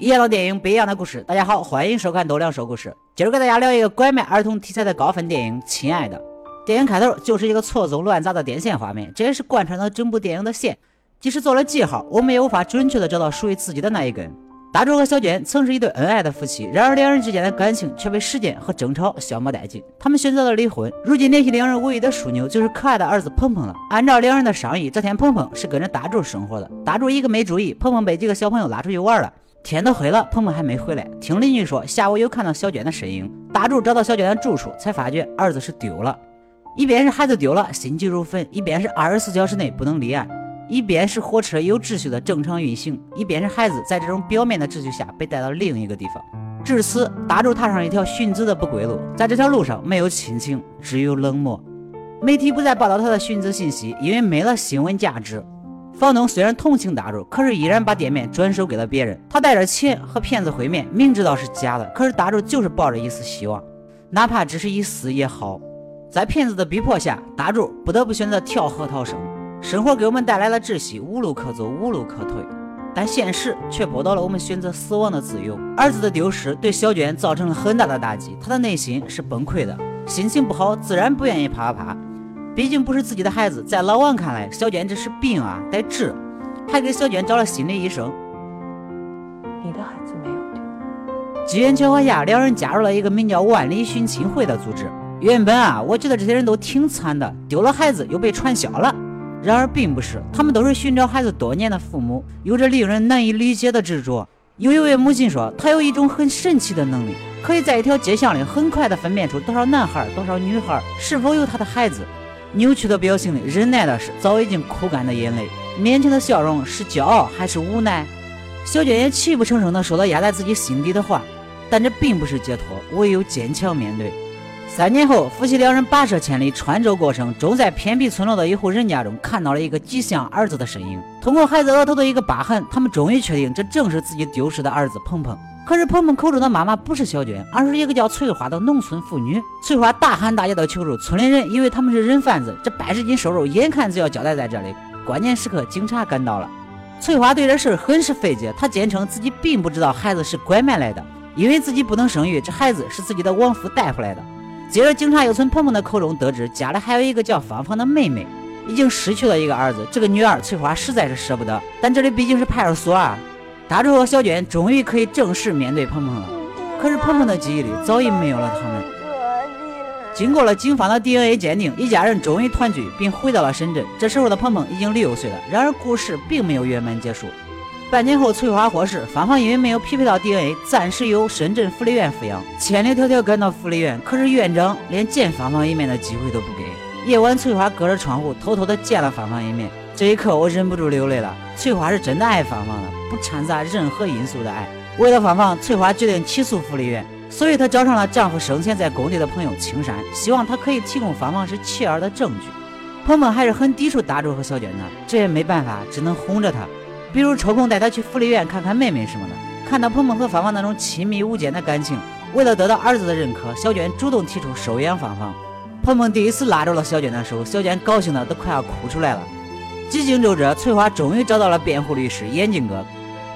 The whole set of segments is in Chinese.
一样的电影，不一样的故事。大家好，欢迎收看多亮说故事。今儿给大家聊一个拐卖儿童题材的高分电影《亲爱的》。电影开头就是一个错综乱杂的电线画面，这也是贯穿了整部电影的线。即使做了记号，我们也无法准确的找到属于自己的那一根。大柱和小娟曾是一对恩爱的夫妻，然而两人之间的感情却被时间和争吵消磨殆尽。他们选择了离婚。如今联系两人唯一的枢纽就是可爱的儿子鹏鹏了。按照两人的商议，这天鹏鹏是跟着大柱生活的。大柱一个没注意，鹏鹏被几个小朋友拉出去玩了。天都黑了，鹏鹏还没回来。听邻居说，下午有看到小娟的身影。大柱找到小娟的住处，才发觉儿子是丢了。一边是孩子丢了，心急如焚；一边是二十四小时内不能离岸。一边是火车有秩序的正常运行，一边是孩子在这种表面的秩序下被带到另一个地方。至此，大柱踏上一条寻子的不归路。在这条路上，没有亲情，只有冷漠。媒体不再报道他的寻子信息，因为没了新闻价值。房东虽然同情大柱，可是依然把店面转手给了别人。他带着钱和骗子会面，明知道是假的，可是大柱就是抱着一丝希望，哪怕只是一丝也好。在骗子的逼迫下，大柱不得不选择跳河逃生。生活给我们带来了窒息，无路可走，无路可退，但现实却剥夺了我们选择死亡的自由。儿子的丢失对小娟造成了很大的打击，她的内心是崩溃的，心情不好，自然不愿意啪啪啪。毕竟不是自己的孩子，在老王看来，小娟这是病啊，得治，还给小娟找了心理医生。你的孩子没有丢。机缘巧合下，两人加入了一个名叫“万里寻亲会”的组织。原本啊，我觉得这些人都挺惨的，丢了孩子又被传销了。然而并不是，他们都是寻找孩子多年的父母，有着令人难以理解的执着。有一位母亲说，她有一种很神奇的能力，可以在一条街巷里很快地分辨出多少男孩、多少女孩是否有她的孩子。扭曲的表情里，忍耐的是早已经哭干的眼泪，勉强的笑容是骄傲还是无奈？小娟也泣不成声地说了压在自己心底的话，但这并不是解脱，唯有坚强面对。三年后，夫妻两人跋涉千里，穿州过省，终在偏僻村落的一户人家中看到了一个极像儿子的身影。通过孩子额头的一个疤痕，他们终于确定这正是自己丢失的儿子鹏鹏。可是鹏鹏口中的妈妈不是小娟，而是一个叫翠花的农村妇女。翠花大喊大叫的求助，村里人以为他们是人贩子，这百十斤瘦肉眼看就要交代在这里。关键时刻，警察赶到了。翠花对这事很是费解，她坚称自己并不知道孩子是拐卖来的，因为自己不能生育，这孩子是自己的亡夫带回来的。接着，警察又从鹏鹏的口中得知，家里还有一个叫芳芳的妹妹，已经失去了一个儿子。这个女儿翠花实在是舍不得，但这里毕竟是派出所啊。大柱和小娟终于可以正式面对鹏鹏了。可是鹏鹏的记忆里早已没有了他们。经过了警方的 DNA 鉴定，一家人终于团聚，并回到了深圳。这时候的鹏鹏已经六岁了。然而，故事并没有圆满结束。半年后，翠花获释，芳芳因为没有匹配到 DNA，暂时由深圳福利院抚养。千里迢迢赶到福利院，可是院长连见芳芳一面的机会都不给。夜晚，翠花隔着窗户偷偷的见了芳芳一面。这一刻，我忍不住流泪了。翠花是真的爱芳芳的，不掺杂任何因素的爱。为了芳芳，翠花决定起诉福利院，所以她找上了丈夫生前在工地的朋友青山，希望他可以提供芳芳是弃儿的证据。鹏鹏还是很抵触大柱和小娟的，这也没办法，只能哄着他。比如抽空带他去福利院看看妹妹什么的。看到鹏鹏和芳芳那种亲密无间的感情，为了得到儿子的认可，小娟主动提出收养芳芳。鹏鹏第一次拉住了小娟的手，小娟高兴的都快要哭出来了。几经周折，翠花终于找到了辩护律师眼镜哥。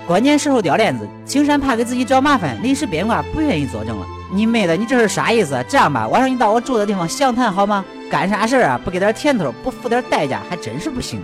关键时候掉链子，青山怕给自己找麻烦，临时变卦不愿意作证了。你妹的，你这是啥意思？这样吧，晚上你到我住的地方详谈好吗？干啥事儿啊？不给点甜头，不付点代价，还真是不行。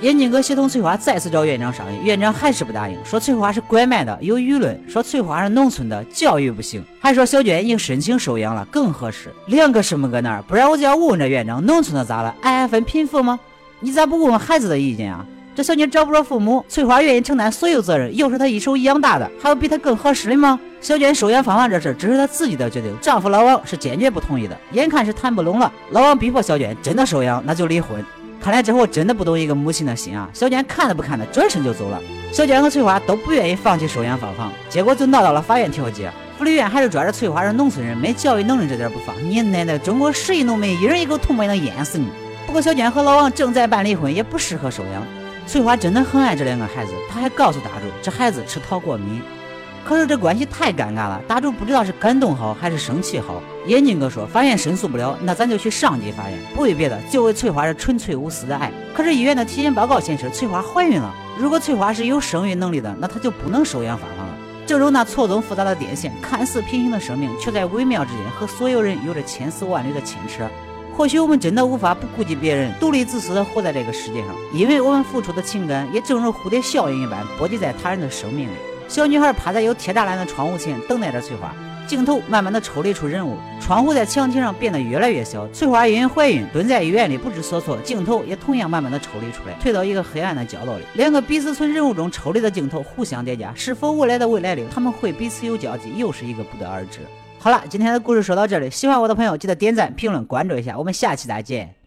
眼镜哥协同翠花再次找院长商议，院长还是不答应，说翠花是拐卖的，有舆论说翠花是农村的，教育不行，还说小娟已经申请收养了，更合适。两个什么搁那儿？不然我就要问问这院长，农村的咋了？爱分贫富吗？你咋不问问孩子的意见啊？这小妮找不着父母，翠花愿意承担所有责任，又是她一手养大的，还有比她更合适的吗？小娟收养芳芳这事只是她自己的决定，丈夫老王是坚决不同意的，眼看是谈不拢了，老王逼迫小娟真的收养，那就离婚。看来这货真的不懂一个母亲的心啊！小娟看都不看的，转身就走了。小娟和翠花都不愿意放弃收养芳芳，结果就闹到了法院调解。福利院还是抓着翠花是农村人，没教育能力这点不放。你奶奶，中国十亿农民，一人一口唾沫能淹死你！不过小娟和老王正在办离婚，也不适合收养。翠花真的很爱这两个孩子，她还告诉大柱，这孩子吃桃过敏。可是这关系太尴尬了，大柱不知道是感动好还是生气好。眼镜哥说，法院申诉不了，那咱就去上级法院，不为别的，就为翠花这纯粹无私的爱。可是医院的体检报告显示，翠花怀孕了。如果翠花是有生育能力的，那她就不能收养芳芳了。正如那错综复杂的电线，看似平行的生命，却在微妙之间和所有人有着千丝万缕的牵扯。或许我们真的无法不顾及别人，独立自私的活在这个世界上，因为我们付出的情感也正如蝴蝶效应一般，波及在他人的生命里。小女孩趴在有铁栅栏的窗户前，等待着翠花。镜头慢慢的抽离出人物，窗户在墙体上变得越来越小。翠花因为怀孕蹲在医院里不知所措，镜头也同样慢慢的抽离出来，退到一个黑暗的角落里。两个彼此从人物中抽离的镜头互相叠加，是否未来的未来里他们会彼此有交集，又是一个不得而知。好了，今天的故事说到这里，喜欢我的朋友记得点赞、评论、关注一下，我们下期再见。